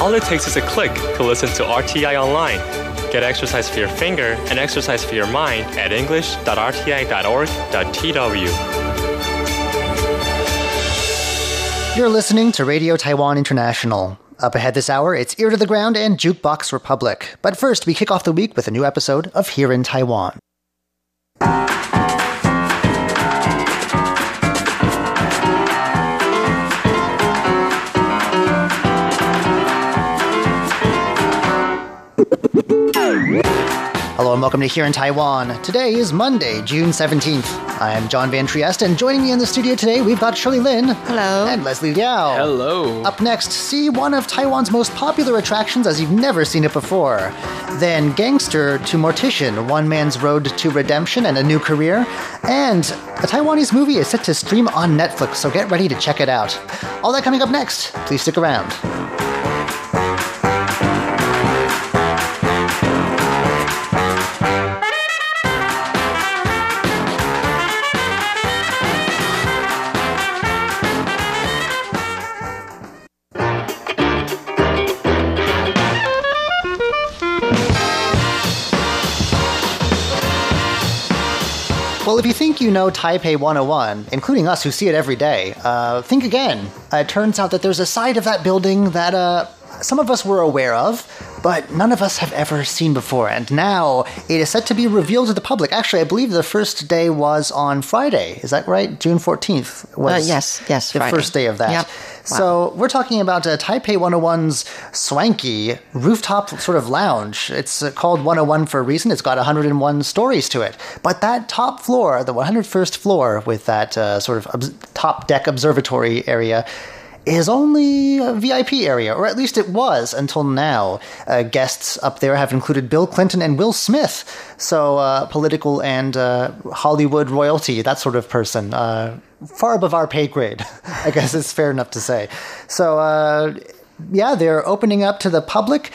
All it takes is a click to listen to RTI online. Get exercise for your finger and exercise for your mind at english.rti.org.tw. You're listening to Radio Taiwan International. Up ahead this hour, it's Ear to the Ground and Jukebox Republic. But first, we kick off the week with a new episode of Here in Taiwan. Hello and welcome to Here in Taiwan. Today is Monday, June 17th. I am John Van Trieste, and joining me in the studio today, we've got Shirley Lin. Hello. And Leslie Liao. Hello. Up next, see one of Taiwan's most popular attractions as you've never seen it before. Then, Gangster to Mortician, one man's road to redemption and a new career. And a Taiwanese movie is set to stream on Netflix, so get ready to check it out. All that coming up next. Please stick around. If you think you know Taipei 101, including us who see it every day, uh, think again. Uh, it turns out that there's a side of that building that uh, some of us were aware of, but none of us have ever seen before. And now it is set to be revealed to the public. Actually, I believe the first day was on Friday. Is that right? June 14th was Uh, yes, yes, the Friday. first day of that. Yep. So we're talking about uh, Taipei 101's swanky rooftop sort of lounge. It's uh, called 101 for a reason. It's got 101 stories to it. But that top floor, the 101st floor with that uh, sort of top deck observatory area, is only a VIP area, or at least it was until now. Uh, guests up there have included Bill Clinton and Will Smith, so uh, political and uh, Hollywood royalty, that sort of person. Uh, far above our pay grade, I guess it's fair enough to say. So, uh, yeah, they're opening up to the public.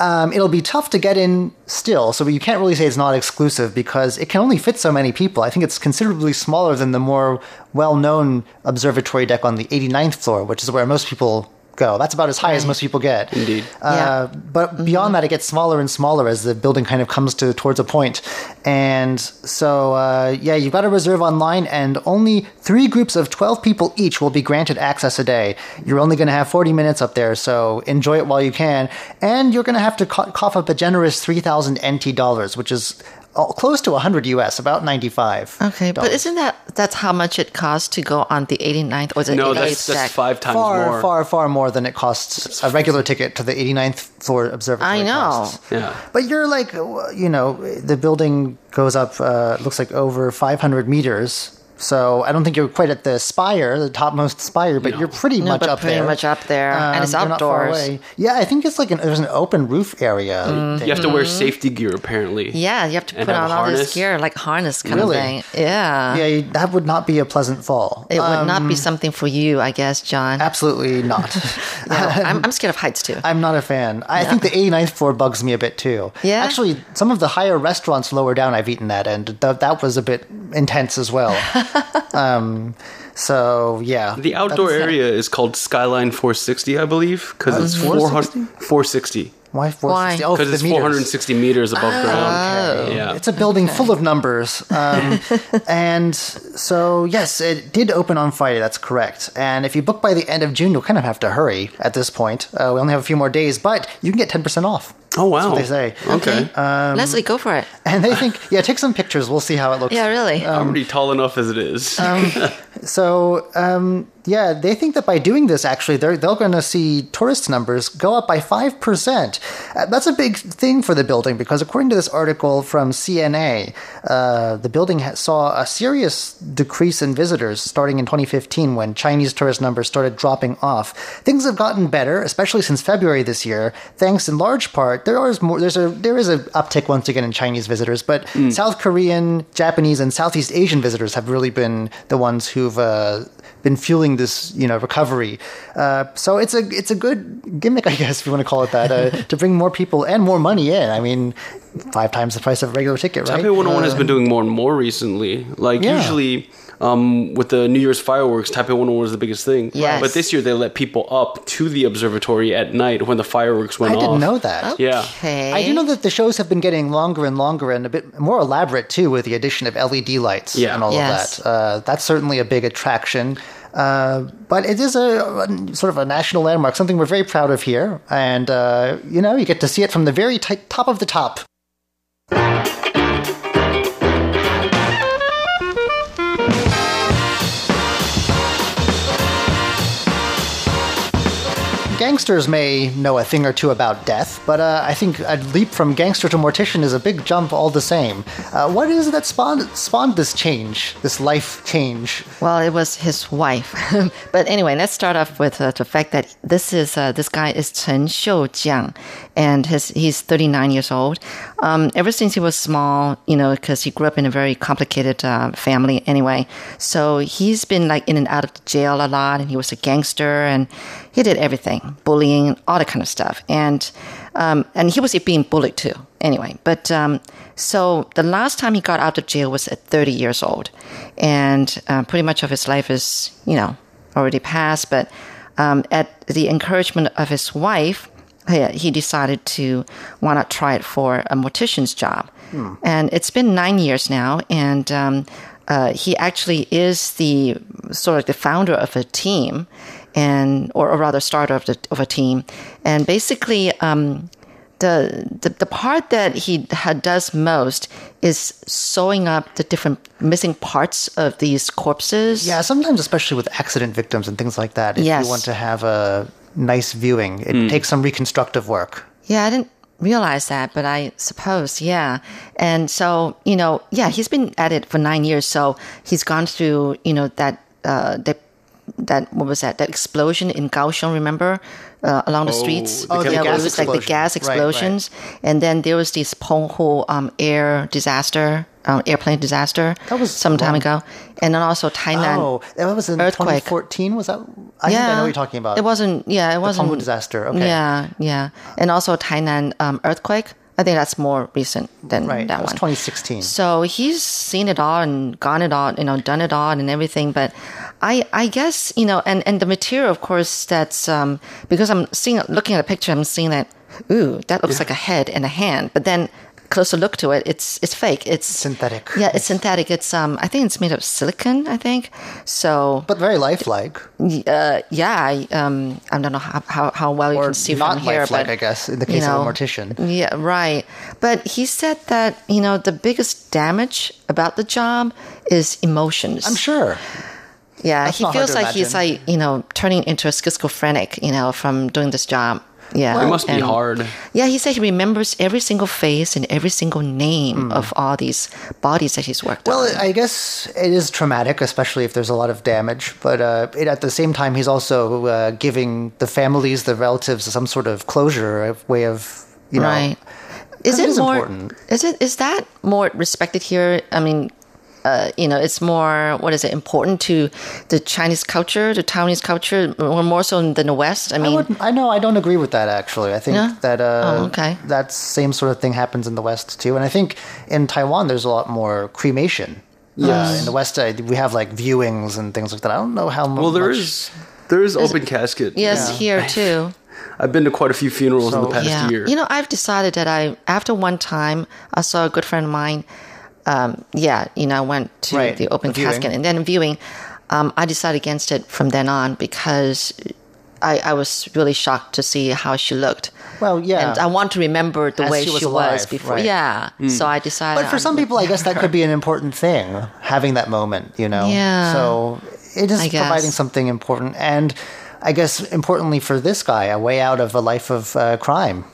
Um, it'll be tough to get in still, so you can't really say it's not exclusive because it can only fit so many people. I think it's considerably smaller than the more well known observatory deck on the 89th floor, which is where most people go. That's about as high as most people get. Indeed. Uh, But beyond that, it gets smaller and smaller as the building kind of comes to towards a point. And so, uh, yeah, you've got to reserve online, and only three groups of 12 people each will be granted access a day. You're only going to have 40 minutes up there, so enjoy it while you can. And you're going to have to co- cough up a generous 3,000 NT dollars, which is uh, close to 100 US, about 95. Okay, but isn't that that's how much it costs to go on the 89th or the No, 88th that's, that's five times Far, more. far, far more than it costs a regular ticket to the 89th floor observatory. I know. costs. Yeah. But you're like, you know, the building goes up, uh, looks like over 500 meters. So I don't think you're quite at the spire, the topmost spire, but you're pretty No, much but up pretty there. much up there, and it's you're not far outdoors. Yeah, I think it's like an, there's an open roof area. thing. You have to wear safety gear apparently. Yeah, you have to put on all this harness? gear, like harness kind Really? of thing. Yeah. Yeah, you- that would not be a pleasant fall. It would not Um, be something for you, I guess, John. Absolutely not. No, I'm, I'm scared of heights too. I'm not a fan. I think the 89th floor bugs me a bit too. Yeah? Actually, some of the higher restaurants lower down I've eaten that, and th- that was a bit intense as well. um, so, yeah. The outdoor That's- area is called Skyline 460, I believe, because it's 400, 460. Why 460? Why? Oh, Because the it's meters. 460 meters above Oh. ground. Yeah. It's a building full of numbers. Um, and so, yes, it did open on Friday. That's correct. And if you book by the end of June, you'll kind of have to hurry at this point. Uh, we only have a few more days, but you can get 10% off. Oh wow. That's what they say. Okay. Um, Leslie, go for it. And they think, yeah, take some pictures. We'll see how it looks. Yeah, really. I'm already tall enough as it is. So, um, yeah, they think that by doing this, actually, they're, they're going to see tourist numbers go up by 5%. Uh, that's a big thing for the building because, according to this article from CNA, uh, the building ha- saw a serious decrease in visitors starting in 2015 when Chinese tourist numbers started dropping off. Things have gotten better, especially since February this year, thanks in large part. There is more. There's a there is an uptick once again in Chinese visitors, but South Korean, Japanese, and Southeast Asian visitors have really been the ones who've uh, been fueling this, you know, recovery. Uh, so it's a it's a good gimmick, I guess, if you want to call it that, uh, to bring more people and more money in. I mean, five times the price of a regular ticket, right? Taipei 101 has been doing more and more recently. Like Yeah. usually um, with the New Year's fireworks, Taipei 101 was the biggest thing. Yes. But this year they let people up to the observatory at night when the fireworks went off. I didn't know that. Yeah. Okay. I do know that the shows have been getting longer and longer and a bit more elaborate too, with the addition of LED lights Yeah. and all Yes. of that. Uh, that's certainly a big attraction. Uh, but it is a, a sort of a national landmark, something we're very proud of here. And uh, you know, you get to see it from the very ti- top of the top. Gangsters may know a thing or two about death, but uh, I think a leap from gangster to mortician is a big jump all the same. Uh, what is it that spawned, spawned this change, this life change? Well, it was his wife. but anyway, let's start off with uh, the fact that this is uh, this guy is Chen Xiujiang, and his he's 39 years old. Um, ever since he was small, you know, because he grew up in a very complicated uh, family anyway, so he's been like in and out of jail a lot, and he was a gangster, and he did everything, bullying, all that kind of stuff, and um, and he was being bullied too. Anyway, but um, so the last time he got out of jail was at 30 years old, and uh, pretty much of his life is you know already passed. But um, at the encouragement of his wife, he, he decided to why not try it for a mortician's job, and it's been nine years now, and. Um, uh, he actually is the sort of the founder of a team, and or, or rather starter of the of a team, and basically um, the, the the part that he ha- does most is sewing up the different missing parts of these corpses. Yeah, sometimes, especially with accident victims and things like that, if Yes. you want to have a nice viewing, it takes some reconstructive work. Yeah, I didn't realize that, but I suppose, yeah. And so, you know, yeah, he's been at it for nine years. So he's gone through, you know, that, uh, that, that, what was that? That explosion in Kaohsiung, remember? Uh, along the streets. the Oh, the yeah, gas it was like the explosion. gas Right, right. explosions. And then there was this Penghu um, air disaster, um, airplane disaster. That was some time long- ago. And then also Tainan. Oh, that was in Earthquake. 2014. Was that? I think I know what you're talking about. It wasn't. Yeah, it wasn't. Penghu disaster, okay. Yeah, yeah, and also Tainan um, earthquake. I think that's more recent than right. that That was one. 2016. So he's seen it all and gone it all, you know, done it all and everything. But I, I guess, you know, and, and the material, of course, that's, um, because I'm seeing, looking at a picture, I'm seeing that, ooh, that looks like a head and a hand. But then closer look to it, it's, it's fake. It's Synthetic. Yeah, it's synthetic. It's, um, I think it's made of silicon, I think. So, but very lifelike, uh, yeah, I, um, I don't know how, how, how well you can see from here, lifelike, but I guess, in the you case know, of a mortician. Yeah, right. But he said that you know the biggest damage about the job is emotions. I'm sure. Yeah, That's he feels like he's like you know turning into a schizophrenic, you know, from doing this job. Yeah, It must be and- hard. Yeah, he said he remembers every single face and every single name Hmm. of all these bodies that he's worked Well, on. I guess it is traumatic, especially if there's a lot of damage. But uh, it, at the same time, he's also uh, giving the families, the relatives, some sort of closure, a way of you know. right. Is it it is more? important. Is it is that more respected here? I mean, uh, you know, it's more what is it important to the Chinese culture, the Taiwanese culture, or more so than the West? I I, mean, would, I know I don't agree with that actually. I think No? that uh, Oh, okay. that same sort of thing happens in the West too, and I think in Taiwan there's a lot more cremation. Yeah, in the West uh, we have like viewings and things like that. I don't know how mu- Well, there much. is there is open casket. yes, here too. I've been to quite a few funerals in the past yeah. year. You know, I've decided that I after one time I saw a good friend of mine. Um, yeah, you know, I went to Right, the open viewing. casket and then viewing. Um, I decided against it from then on because I, I was really shocked to see how she looked. Well, yeah. and I want to remember the As way she she was was, alive, before. right. Yeah, so I decided. But for some people, I guess that could be an important thing, having that moment, you know? Yeah. So it is providing something important. And I guess importantly for this guy, a way out of a life of uh, crime.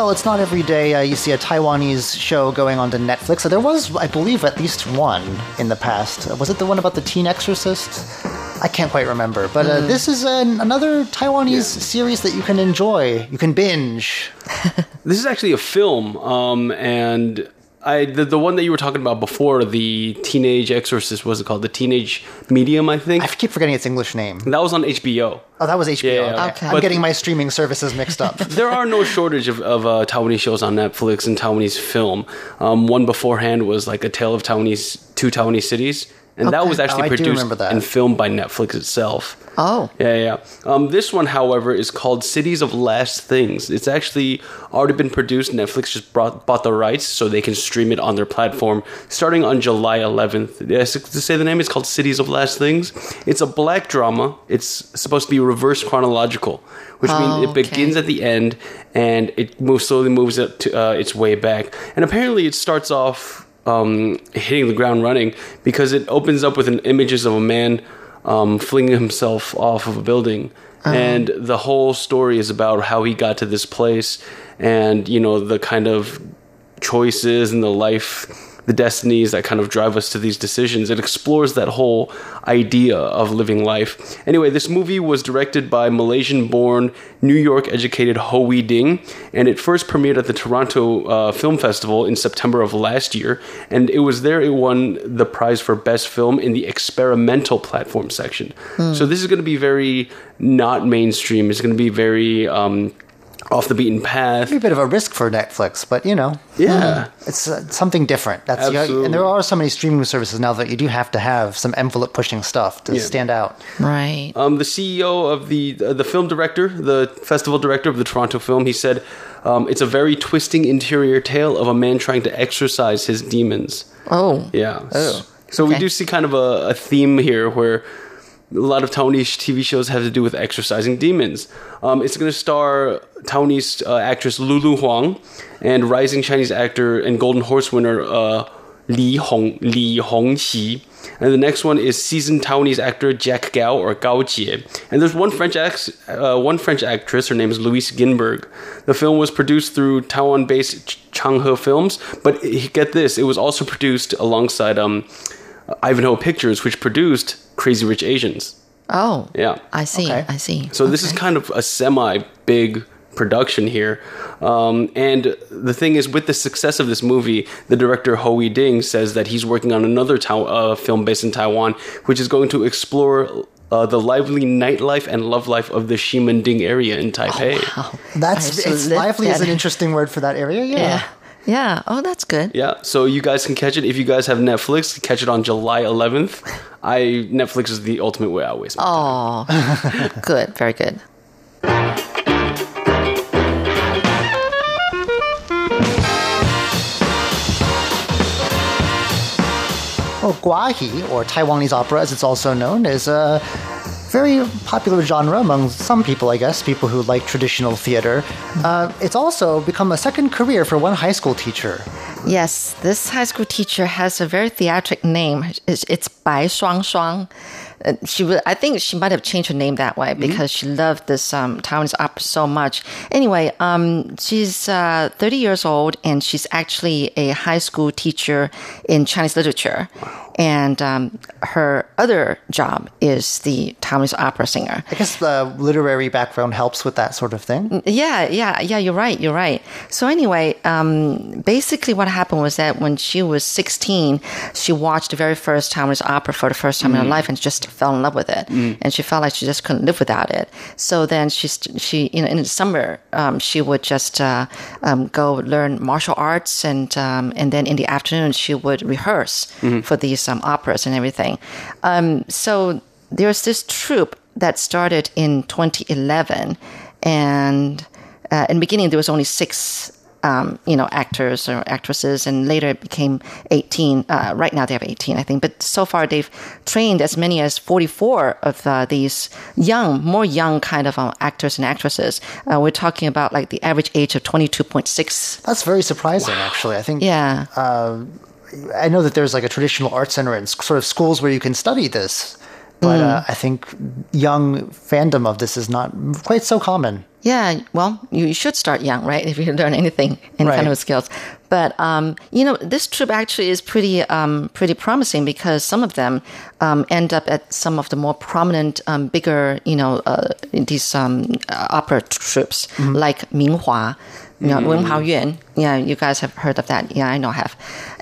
Well, it's not every day uh, you see a Taiwanese show going onto Netflix. So there was, I believe, at least one in the past. Uh, Was it the one about the teen exorcist? I can't quite remember. But uh, this is an, another Taiwanese series that you can enjoy. You can binge. This is actually a film, um, and I the, the one that you were talking about before, the Teenage Exorcist, was it called? The Teenage Medium, I think. I keep forgetting its English name. that was on HBO. Oh, that was HBO. Yeah, yeah. okay. Okay. I'm But- getting my streaming services mixed up. There are no shortage of, of uh, Taiwanese shows on Netflix and Taiwanese film. Um, one beforehand was like A Tale of Taiwanese, Two Taiwanese Cities. And that was actually Oh, produced and filmed by Netflix itself. Oh. Yeah, yeah. Um, this one, however, is called Cities of Last Things. It's actually already been produced. Netflix just brought, bought the rights so they can stream it on their platform starting on July 11th. Yes, to say the name, it's called Cities of Last Things. It's a black drama. It's supposed to be reverse chronological, which means Oh, it okay. begins at the end and it moves slowly moves it to, uh, its way back. And apparently, it starts off um, hitting the ground running because it opens up with an images of a man um, flinging himself off of a building. And the whole story is about how he got to this place and, you know, the kind of choices and the life, the destinies that kind of drive us to these decisions. It explores that whole idea of living life. Anyway, this movie was directed by Malaysian born, New York educated Ho Wi Ding, and it first premiered at the Toronto uh, Film Festival in September of last year. And it was there it won the prize for Best Film in the experimental platform section. So this is going to be very not mainstream. It's going to be very. Um, off the beaten path. a bit of a risk for Netflix, but you know, Yeah. it's uh, something different. That's you know, and there are so many streaming services now that you do have to have some envelope pushing stuff to Yeah. stand out. Right. Um, the CEO of the uh, the film director, the festival director of the Toronto Film, he said, um, "It's a very twisting interior tale of a man trying to exorcise his demons." Oh. Yeah. Oh, So we do see kind of a, a theme here where a lot of Taiwanese TV shows have to do with exorcising demons. Um, it's going to star Taiwanese uh, actress Lulu Huang and rising Chinese actor and Golden Horse winner uh, Li Hong Li Hongxi. And the next one is seasoned Taiwanese actor Jack Gao or Gao Jie. And there's one French act, uh, one French actress. Her name is Louise Grinberg. The film was produced through Taiwan-based Ch- Changhe Films, but get this, it was also produced alongside um, Ivanhoe Pictures, which produced Crazy Rich Asians. Oh. Yeah. I see. Okay. I see. So this is kind of a semi big production here. Um, and the thing is, with the success of this movie, the director Ho Wi Ding says that he's working on another Tao- uh, film based in Taiwan, which is going to explore. Uh, the lively nightlife and love life of the Ximending area in Taipei. Wow. That's I it's lively is an interesting word for that area. Yeah. Yeah. Yeah. Oh, that's good. Yeah, so you guys can catch it if you guys have Netflix. Catch it on July 11th. I Netflix is the ultimate way I waste my time. Oh, good. Very good. Well, guahi, or Taiwanese opera as it's also known, is a very popular genre among some people, I guess, people who like traditional theater. Uh, it's also become a second career for one high school teacher. Yes, this high school teacher has a very theatric name. It's, it's Bai Shuang Shuang. Uh, She, I think she might have changed her name that way because she loved this um, Taiwanese opera so much. Anyway, um, she's uh, 30 years old and she's actually a high school teacher in Chinese literature. And um, her other job is the Taiwanese opera singer. I guess the literary background helps with that sort of thing. Yeah, yeah, yeah, you're right, you're right. So, anyway, um, basically, what happened was that when she was 16, she watched the very first Taiwanese opera for the first time in her life and just fell in love with it. And she felt like she just couldn't live without it. So then she, she you know, in the summer, um, she would just uh, um, go learn martial arts, and um, and then in the afternoon, she would rehearse for these um, operas and everything. Um, so there's this troupe that started in 2011, and uh, in the beginning there was only six. Um, you know, actors or actresses, and later it became 18. Uh, right now they have 18, I think. But so far they've trained as many as 44 of uh, these young, more young kind of um, actors and actresses. Uh, we're talking about like the average age of 22.6. That's very surprising, actually. I think Yeah. I know that there's like a traditional art center and sort of schools where you can study this, but uh, I think young fandom of this is not quite so common. Yeah, well, you should start young, right? If you learn anything, any kind Right. of skills. But um, you know, this trip actually is pretty um, pretty promising because some of them um, end up at some of the more prominent, um, bigger, you know, uh, these um, opera troops like Minghua. You know, Wen Hao Yuan. Yeah, you guys have heard of that. Yeah, I know I have.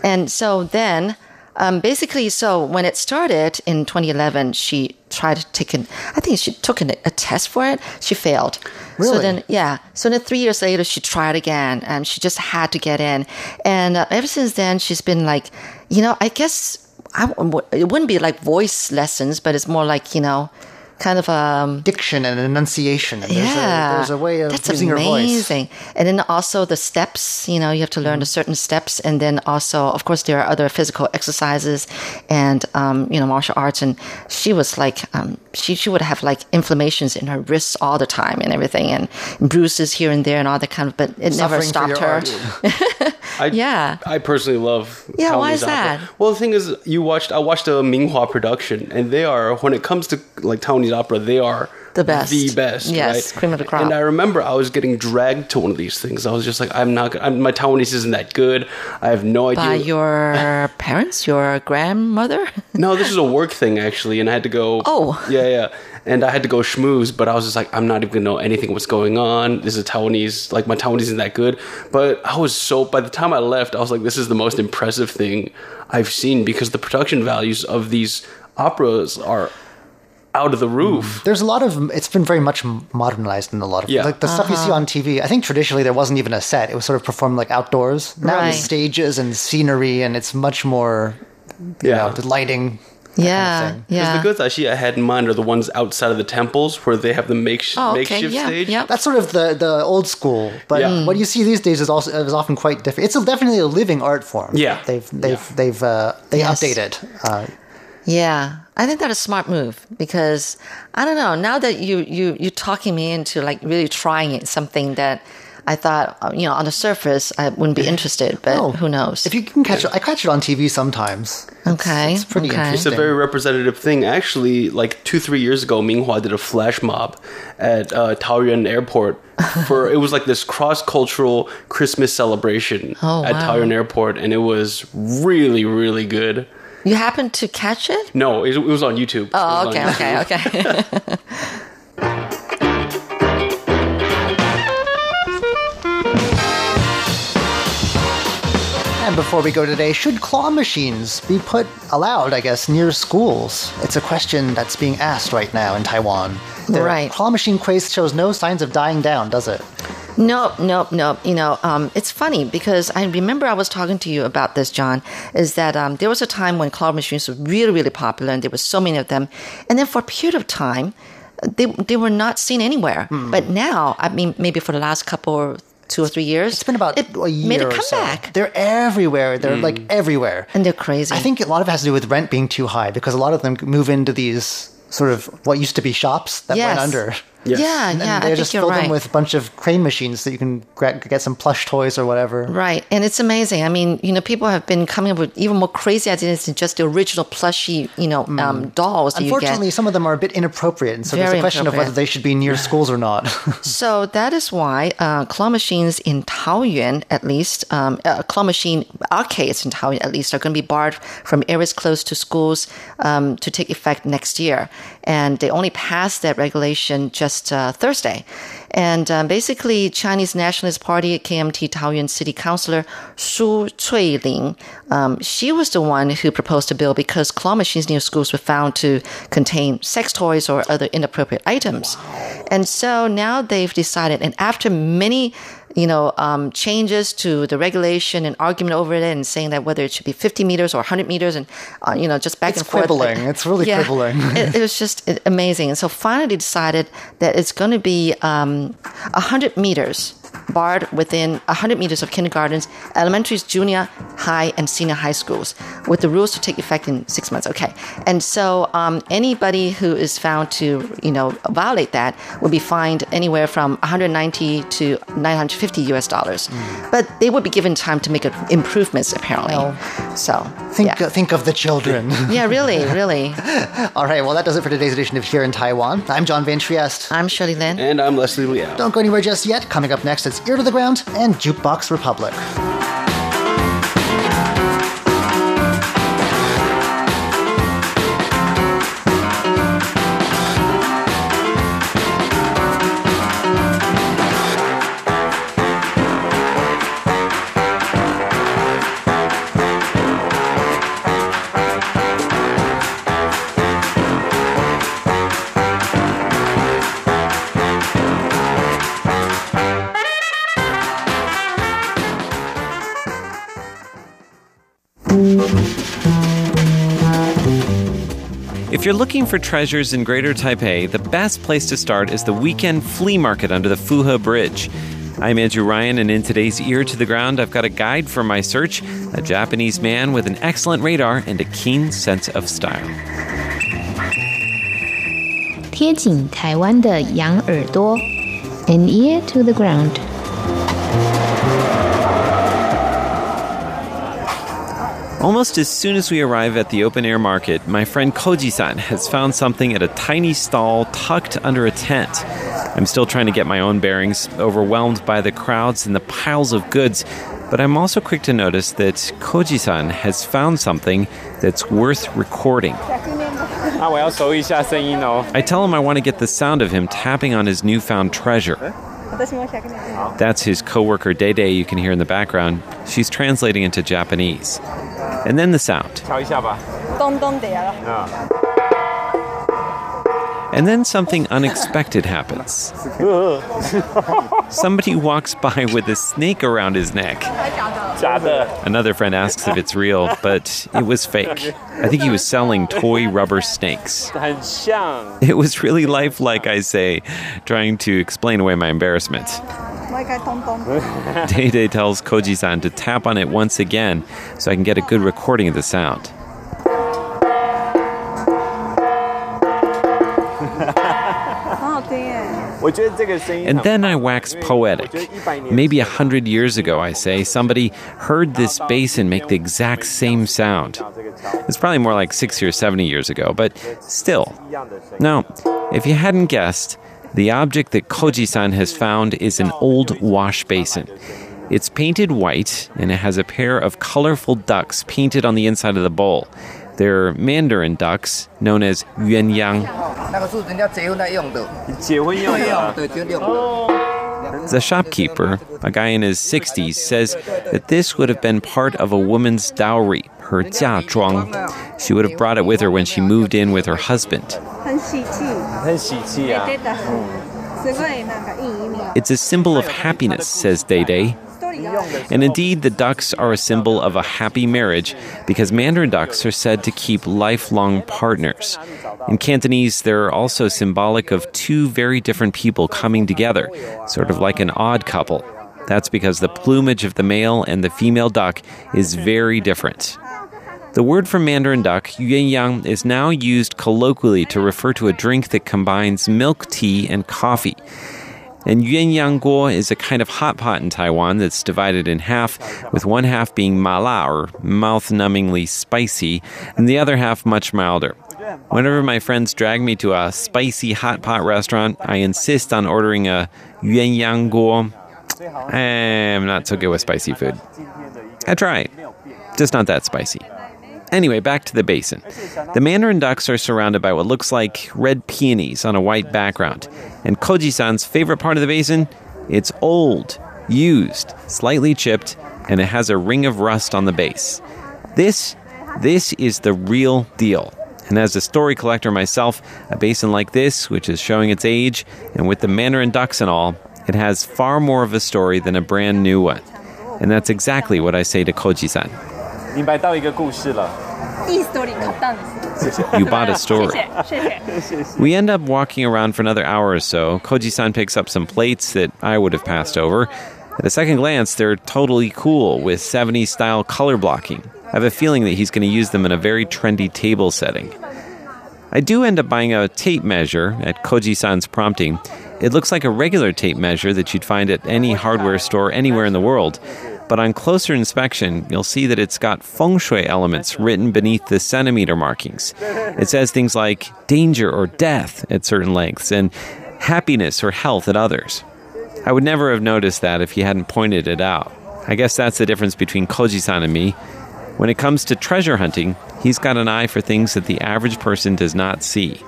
And so then, um, basically, so when it started in 2011, she tried to take an, I think she took an, a test for it. She failed. Really? So then, yeah. So then three years later, she tried again and she just had to get in. And uh, ever since then, she's been like, you know, I guess I, it wouldn't be like voice lessons, but it's more like, you know, kind of um Diction and enunciation. And there's, yeah a, there's a way of that's using your voice. amazing and then also the steps you know you have to learn the certain steps and then also of course there are other physical exercises and um, you know martial arts and she was like um, she, she would have like inflammations in her wrists all the time and everything and bruises here and there and all that kind of but it never Suffering for stopped her. I, Yeah. I personally love. Yeah, why is opera. that? Well, the thing is, you watched. I watched a Minghua production, and they are when it comes to like Taiwanese opera, they are The best. The best. Yes, right? cream of the crop. And I remember I was getting dragged to one of these things. I was just like, I'm not. I'm, my Taiwanese isn't that good. I have no idea. by your parents your grandmother No, this is a work thing actually, and I had to go. Oh. yeah, yeah. And I had to go schmooze, but I was just like, I'm not even gonna know anything what's going on. This is a Taiwanese, like my Taiwanese isn't that good. But I was so. By the time I left, I was like, this is the most impressive thing I've seen because the production values of these operas are out of the roof. There's a lot of it's been very much modernized in a lot of Yeah. like the stuff you see on TV. I think traditionally there wasn't even a set; it was sort of performed like outdoors. Now Right. there's stages and scenery, and it's much more, you Yeah. know, the lighting. yeah thing. yeah the goods actually I had in mind are the ones outside of the temples where they have the makes- Oh, okay, makeshift yeah, stage. yeah. That's sort of the the old school, but Yeah. what you see these days is also is often quite different. It's a, definitely a living art form. Yeah. they've they've they've uh, they Yes. updated. Uh, Yeah, I think that's a smart move because I don't know. Now that you you you're talking me into like really trying it, something that I thought uh, you know on the surface I wouldn't be interested, but Oh, who knows? If you can catch it, I catch it on TV sometimes. okay, it's pretty okay. interesting. It's a very representative thing. Actually, like two, three years ago, Minghua did a flash mob at uh, Taoyuan Airport for it was like this cross cultural Christmas celebration Oh, at wow. Taoyuan Airport, and it was really, really good. You happened to catch it? No, it, it was on YouTube. It was Oh, on okay, YouTube. okay, okay. And before we go today, should claw machines be put allowed, I guess, near schools? It's a question that's being asked right now in Taiwan. The Right. claw machine craze shows no signs of dying down, does it? Nope, nope, nope. You know, um, it's funny because I remember I was talking to you about this, John. Is that um, there was a time when claw machines were really, really popular, and there were so many of them, and then for a period of time, they they were not seen anywhere. Hmm. But now, I mean, maybe for the last couple or two or three years, It's been about it a year made a or so. comeback, They're everywhere. They're like everywhere. and they're crazy. I think a lot of it has to do with rent being too high because a lot of them move into these sort of what used to be shops that Yes. went under. Yes. yeah, And yeah. they I think just you're fill right. them with a bunch of crane machines that you can get some plush toys or whatever. Right. And it's amazing. I mean, you know, people have been coming up with even more crazy ideas than just the original plushy, you know, um, dolls that you get. Unfortunately, some of them are a bit inappropriate, and so there's a question of whether they should be near schools or not. So that is why uh, claw machines in Taoyuan, at least, um, uh, claw machine arcades in Taoyuan, at least, are going to be barred from areas close to schools um, to take effect next year. And they only passed that regulation just uh, Thursday. And um, basically, Chinese Nationalist Party KMT Taoyuan City Councilor Su Cuiling, um, she was the one who proposed the bill because claw machines near schools were found to contain sex toys or other inappropriate items. And so now they've decided, and after many you know, um, changes to the regulation and argument over it and saying that whether it should be 50 meters or 100 meters and, uh, you know, just back It's and forth. quibbling. It's really quibbling. it, it was just amazing. And so finally decided that it's going to be um, 100 meters barred within 100 meters of kindergartens, elementaries, junior high, and senior high schools, with the rules to take effect in six months. Okay. And so um, anybody who is found to, you know, violate that will be fined anywhere from 190 to 950 US dollars. But they would be given time to make improvements, apparently. Well, so, think yeah. uh, think of the children. yeah, really, really. All right, well, that does it for today's edition of Here in Taiwan. I'm John Van Trieste. I'm Shirley Lin. And I'm Leslie Liao. Don't go anywhere just yet. Coming up next, it's Ear to the Ground and Jukebox Republic. If you're looking for treasures in Greater Taipei, the best place to start is the weekend flea market under the Fuhe Bridge. I'm Andrew Ryan, and in today's Ear to the Ground, I've got a guide for my search a Japanese man with an excellent radar and a keen sense of style. 贴紧台湾的羊耳朵，an ear to the ground。Almost as soon as we arrive at the open air market, my friend Koji san has found something at a tiny stall tucked under a tent. I'm still trying to get my own bearings, overwhelmed by the crowds and the piles of goods, but I'm also quick to notice that Koji san has found something that's worth recording. I tell him I want to get the sound of him tapping on his newfound treasure. That's his coworker Dede you can hear in the background. She's translating into Japanese. And then the sound. And then something unexpected happens. Somebody walks by with a snake around his neck. Another friend asks if it's real, but it was fake. I think he was selling toy rubber snakes. It was really lifelike, I say, trying to explain away my embarrassment. Day Day tells Koji san to tap on it once again so I can get a good recording of the sound. And then I wax poetic. Maybe a hundred years ago, I say, somebody heard this basin make the exact same sound. It's probably more like 60 or 70 years ago, but still. Now, if you hadn't guessed, the object that Koji san has found is an old wash basin. It's painted white and it has a pair of colorful ducks painted on the inside of the bowl. They're Mandarin ducks known as yuan yang. The shopkeeper, a guy in his 60s, says that this would have been part of a woman's dowry, her jia chuang. She would have brought it with her when she moved in with her husband. It's a symbol of happiness, says Day Day. And indeed, the ducks are a symbol of a happy marriage because mandarin ducks are said to keep lifelong partners. In Cantonese, they're also symbolic of two very different people coming together, sort of like an odd couple. That's because the plumage of the male and the female duck is very different. The word for mandarin duck, yuanyang, is now used colloquially to refer to a drink that combines milk tea and coffee. And yuanyang guo is a kind of hot pot in Taiwan that's divided in half, with one half being mala or mouth-numbingly spicy, and the other half much milder. Whenever my friends drag me to a spicy hot pot restaurant, I insist on ordering a yuanyang guo. Eh, I'm not so good with spicy food. I try, just not that spicy. Anyway, back to the basin. The mandarin ducks are surrounded by what looks like red peonies on a white background. And Koji san's favorite part of the basin? It's old, used, slightly chipped, and it has a ring of rust on the base. This, this is the real deal. And as a story collector myself, a basin like this, which is showing its age, and with the mandarin ducks and all, it has far more of a story than a brand new one. And that's exactly what I say to Koji san. 明白到一个故事了。 E story 買ったんです。 You bought a 谢 story. 謝，謝謝。 We end up walking around for another hour or so. Koji san picks up some plates that I would have passed over. At a second glance, they're totally cool with 70s style color blocking. I have a feeling that he's going to use them in a very trendy table setting. I do end up buying a tape measure at Koji san's prompting. It looks like a regular tape measure that you'd find at any hardware store anywhere in the world. But on closer inspection, you'll see that it's got feng shui elements written beneath the centimeter markings. It says things like danger or death at certain lengths and happiness or health at others. I would never have noticed that if he hadn't pointed it out. I guess that's the difference between Koji san and me. When it comes to treasure hunting, he's got an eye for things that the average person does not see.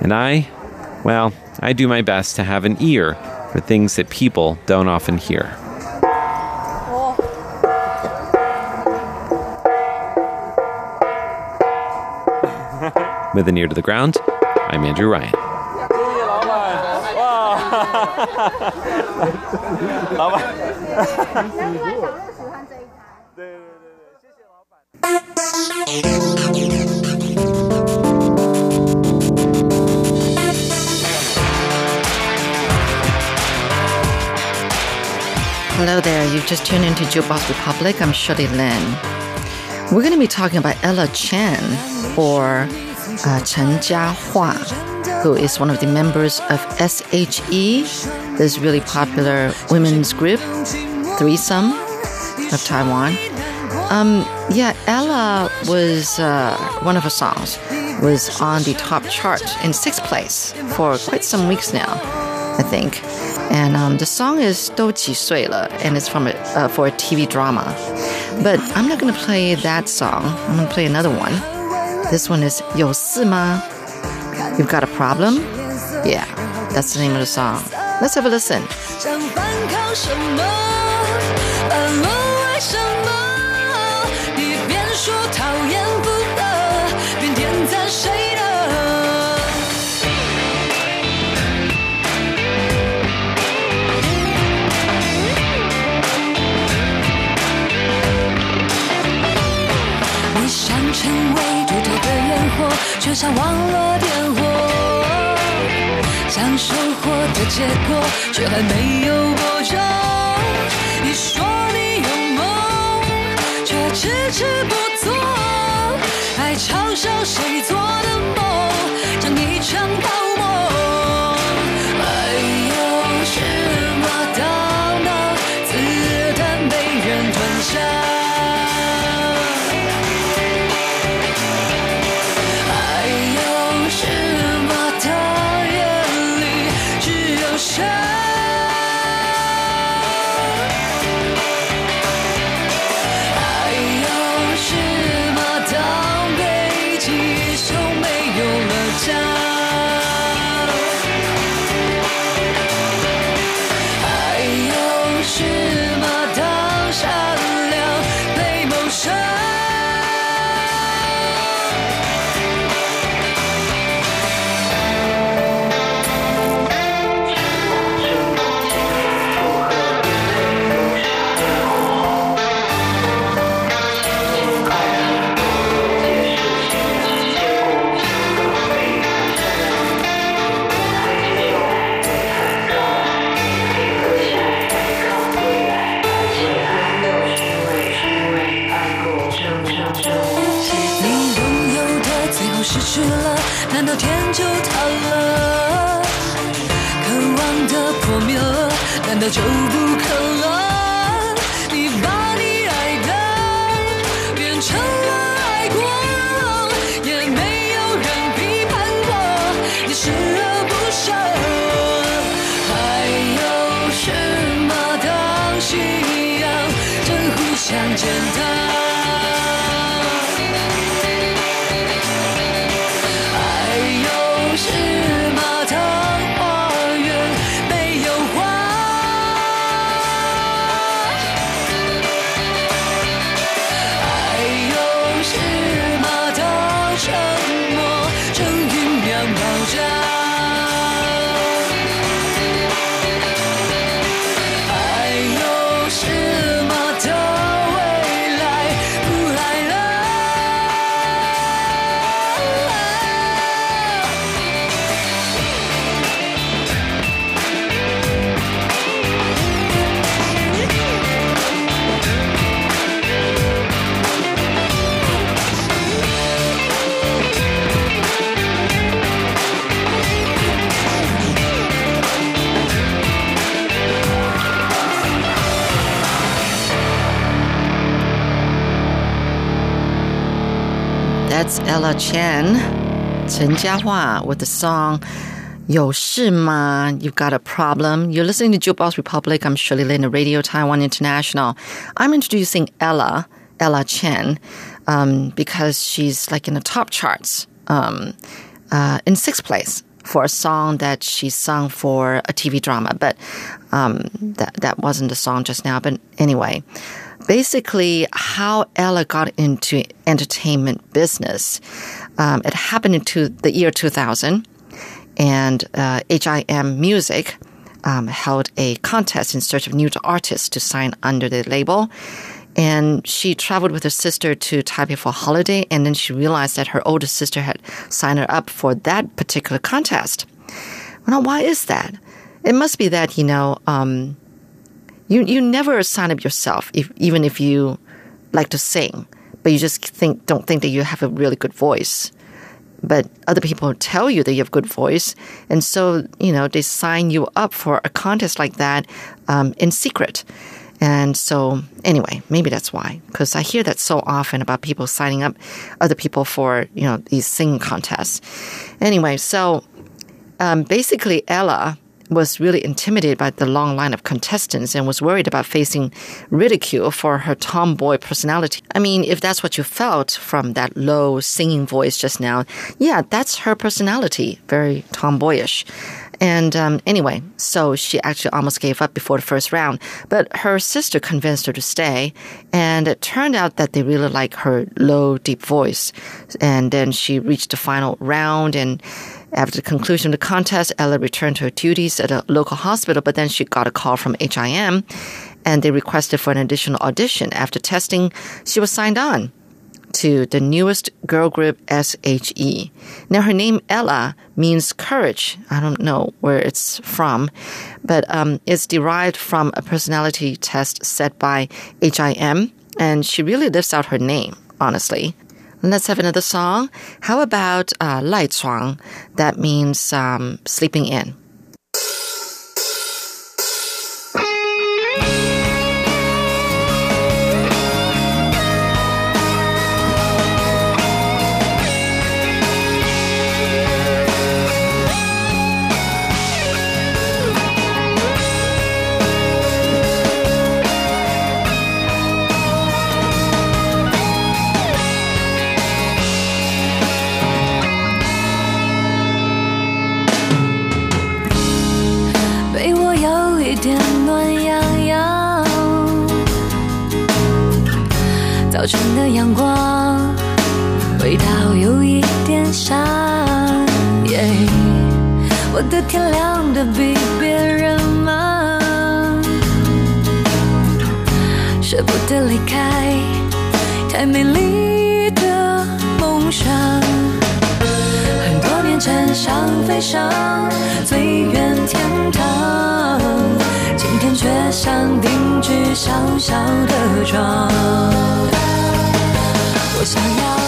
And I, well, I do my best to have an ear for things that people don't often hear. With an ear to the ground, I'm Andrew Ryan. Hello there. You've just tuned into Jukebox Republic. I'm Shirley Lin. We're going to be talking about Ella Chen or uh, Chen Jiahua, who is one of the members of SHE, this really popular women's group, Threesome of Taiwan. Um, yeah, Ella was uh, one of her songs was on the top chart in sixth place for quite some weeks now, I think. And um, the song is "Do Qi Sui Le," and it's from a, uh, for a TV drama. But I'm not going to play that song. I'm going to play another one. This one is 有事吗? You've got a problem? Yeah, that's the name of the song. Let's have a listen. 想反抗什么？反论为什么？你边说讨厌不 就，像网络点火。想收获的结果，却还没有播种。你说你有梦，却迟迟不做，爱嘲笑谁做就不可能？你把你爱的变成了爱过，也没有人批判过，你视而不舍。还有什么当信仰真互相践踏？Ella Chen, Chen Jiahua, with the song 有事吗? You've got a problem. You're listening to Jukebox Republic. I'm Shirley Lin, Radio Taiwan International. I'm introducing Ella, Ella Chen, um, because she's like in the top charts, um, uh, in sixth place for a song that she sung for a TV drama. But um, that that wasn't the song just now. But anyway, basically, how Ella got into entertainment business. Um, it happened into the year 2000, and uh, HIM Music um, held a contest in search of new artists to sign under the label. And she traveled with her sister to Taipei for a holiday, and then she realized that her older sister had signed her up for that particular contest. Now, why is that? It must be that you know, um, you you never sign up yourself, if, even if you like to sing, but you just think don't think that you have a really good voice. But other people tell you that you have good voice, and so you know they sign you up for a contest like that um, in secret. And so, anyway, maybe that's why, because I hear that so often about people signing up other people for, you know, these singing contests. Anyway, so um, basically, Ella was really intimidated by the long line of contestants and was worried about facing ridicule for her tomboy personality. I mean, if that's what you felt from that low singing voice just now, yeah, that's her personality, very tomboyish. And um, anyway, so she actually almost gave up before the first round, but her sister convinced her to stay. And it turned out that they really like her low, deep voice. And then she reached the final round. And after the conclusion of the contest, Ella returned to her duties at a local hospital, but then she got a call from HIM and they requested for an additional audition. After testing, she was signed on to the newest girl group SHE. Now her name Ella means courage. I don't know where it's from, but um, it's derived from a personality test set by HIM, and she really lives out her name, honestly. Let's have another song. How about uh, 赖床? That means um, sleeping in. 早晨的阳光，味道有一点香。耶我的天亮的比别人慢，舍不得离开太美丽的梦想。很多年前想飞上最远天堂，今天却想定居小小的床。我想要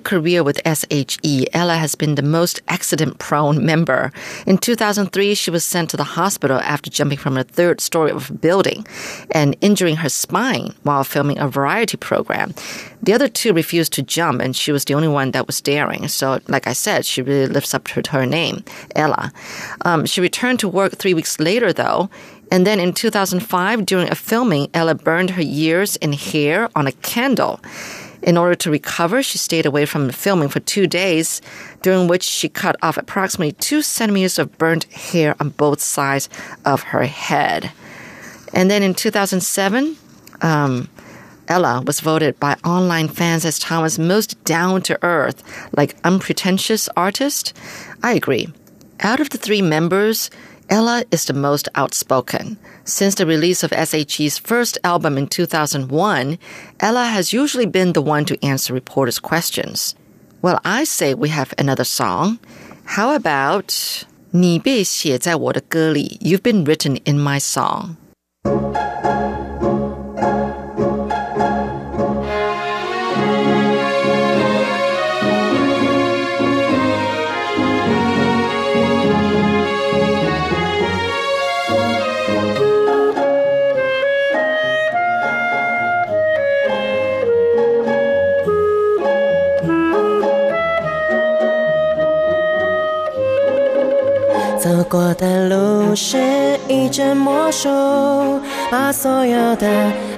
her career with SHE, Ella has been the most accident prone member. In 2003, she was sent to the hospital after jumping from a third story of a building and injuring her spine while filming a variety program. The other two refused to jump, and she was the only one that was daring. So, like I said, she really lives up to her name, Ella. Um, she returned to work three weeks later, though. And then in 2005, during a filming, Ella burned her ears and hair on a candle. In order to recover, she stayed away from filming for two days, during which she cut off approximately two centimeters of burnt hair on both sides of her head. And then in 2007, um, Ella was voted by online fans as Taiwan's most down to earth, like unpretentious artist. I agree. Out of the three members, Ella is the most outspoken. Since the release of SHE's first album in 2001, Ella has usually been the one to answer reporters' questions. Well, I say we have another song. How about 你被写在我的歌里 You've been written in my song. 过的路是一阵魔术，把所有的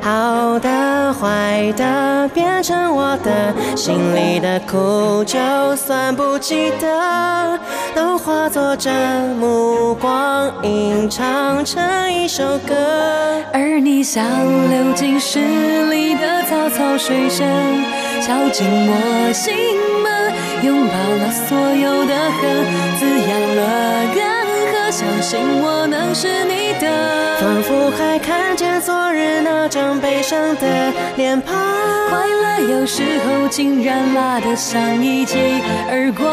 好的、坏的变成我的，心里的苦，就算不记得，都化作这目光，吟唱成一首歌。而你像流进诗里的草草水声，敲进我心门，拥抱了所有的恨，滋养了干，相信我能是你的。仿佛还看见昨日那张悲伤的脸庞。快乐有时候竟然辣得像一记耳光。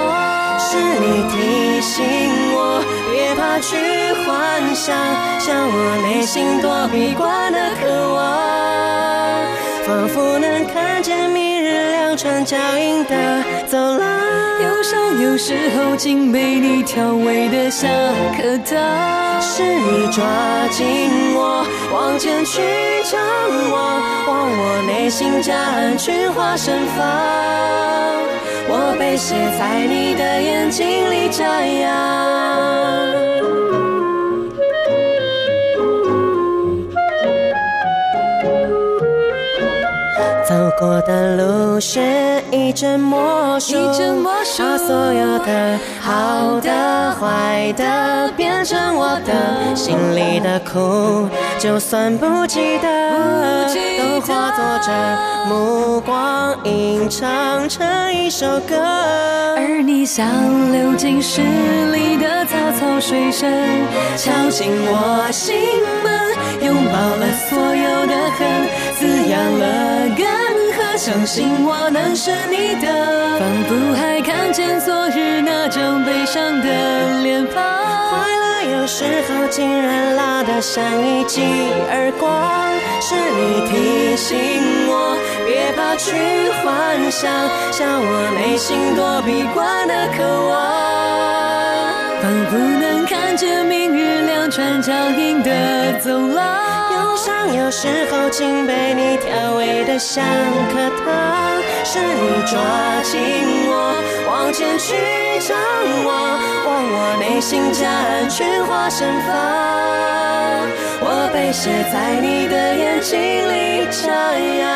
是你提醒我，别怕去幻想，向我内心躲避惯的渴望，仿佛能看见明穿脚印的走廊。忧伤有时候竟被你调味的像颗糖。是你抓紧我，往前去张望，望我内心夹岸群花盛放。我被写在你的眼睛里张扬。过的路是一阵魔术，把所有的好的、坏的变成我的，心里的苦，就算不记得，都化作这目光，吟唱成一首歌。而你像流进诗里的草草水声，敲进我心门，拥抱了所有的恨，滋养了干涸，相信我能是你的。仿佛还看见昨日那张悲伤的脸庞。快乐有时候竟然辣得像一记耳光，是你提醒我，别怕去幻想，向我内心躲避惯的渴望。仿佛能看见明日两串脚印的走廊。忧伤有时候竟被你调味的像颗糖，是你抓紧我，往前去张望，望我内心夹岸群花盛放。我被写在你的眼睛里张扬。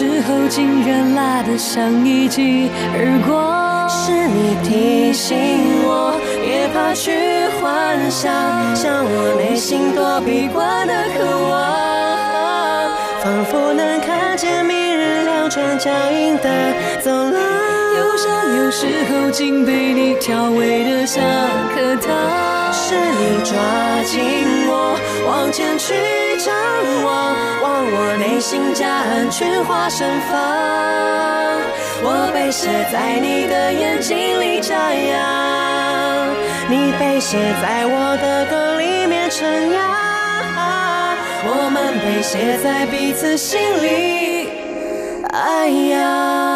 时候竟然辣得像一记耳光。是你提醒我，别怕去幻想，向我内心躲避惯的渴望，仿佛能看见明日两串脚印的走廊。忧伤有时候竟被你调味的像颗糖。是你抓紧我，往前去望，望我内心夹岸群花盛放。我被写在你的眼睛里张扬，你被写在我的歌里面徜徉，我们被写在彼此心里，哎呀。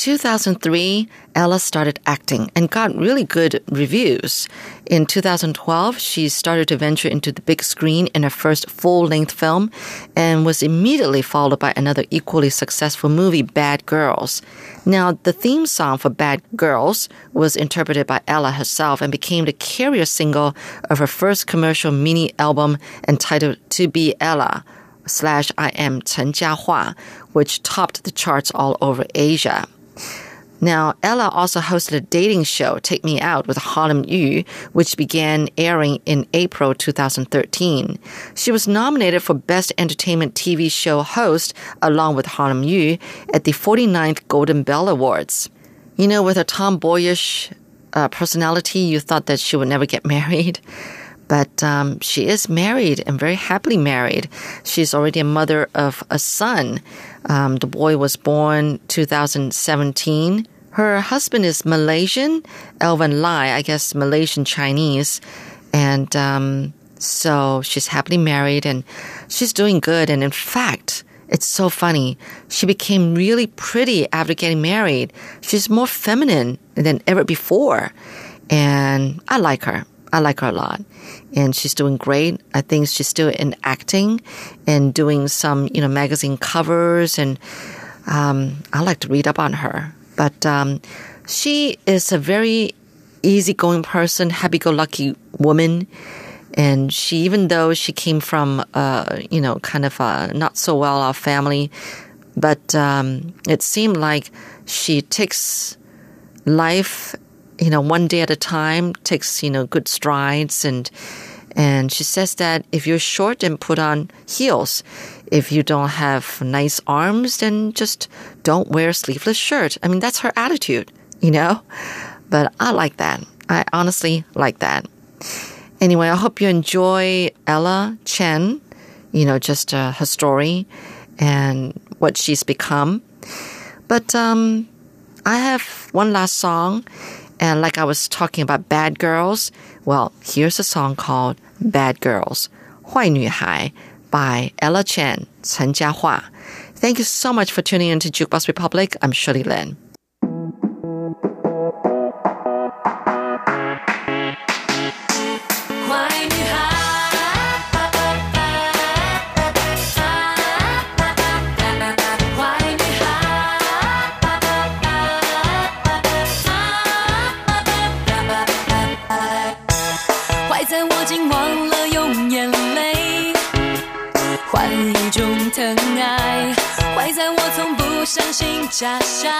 2003, Ella started acting and got really good reviews. In 2012, she started to venture into the big screen in her first full length film and was immediately followed by another equally successful movie, Bad Girls. Now, the theme song for Bad Girls was interpreted by Ella herself and became the carrier single of her first commercial mini album entitled To Be Ella slash I am Chen Jiahua, which topped the charts all over Asia. Now, Ella also hosted a dating show, Take Me Out, with Harlem Yu, which began airing in April 2013. She was nominated for Best Entertainment TV Show Host along with Harlem Yu at the 49th Golden Bell Awards. You know, with her tomboyish uh, personality, you thought that she would never get married. But um, she is married and very happily married. She's already a mother of a son. Um, the boy was born 2017. Her husband is Malaysian, Alvin Lai, I guess Malaysian Chinese. And um, so she's happily married and she's doing good. And in fact, it's so funny. She became really pretty after getting married. She's more feminine than ever before. And I like her. I like her a lot. And she's doing great. I think she's still in acting and doing some, you know, magazine covers. And um, I like to read up on her. But um, she is a very easygoing person, happy-go-lucky woman. And she, even though she came from, uh, you know, kind of a not so well-off family, but um, it seemed like she takes life you know, one day at a time, takes, you know, good strides and and she says that if you're short and put on heels, if you don't have nice arms, then just don't wear a sleeveless shirt. I mean, that's her attitude, you know? But I like that. I honestly like that. Anyway, I hope you enjoy Ella Chen, you know, just uh, her story and what she's become. But um, I have one last song. And like I was talking about bad girls, well, here's a song called Bad Girls, 坏女孩 by Ella Chen, Chen Jiahua. Thank you so much for tuning in to Jukebox Republic. I'm Shirley Lin. Sha sha.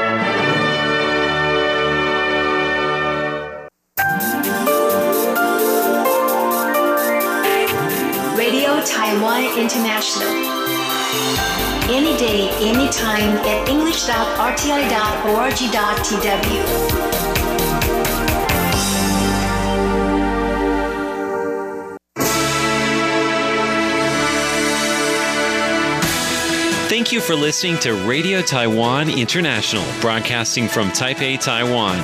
Anytime at english.rti.org.tw. Thank you for listening to Radio Taiwan International, broadcasting from Taipei, Taiwan.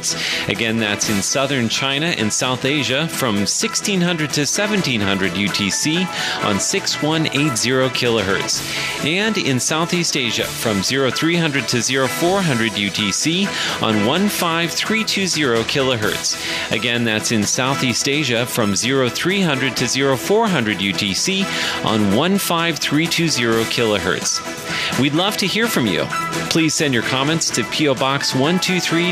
Again, that's in southern China and South Asia from 1600 to 1700 UTC on 6180 kilohertz. And in Southeast Asia from 0300 to 0400 UTC on 15320 kilohertz. Again, that's in Southeast Asia from 0300 to 0400 UTC on 15320 kilohertz. We'd love to hear from you. Please send your comments to PO Box 123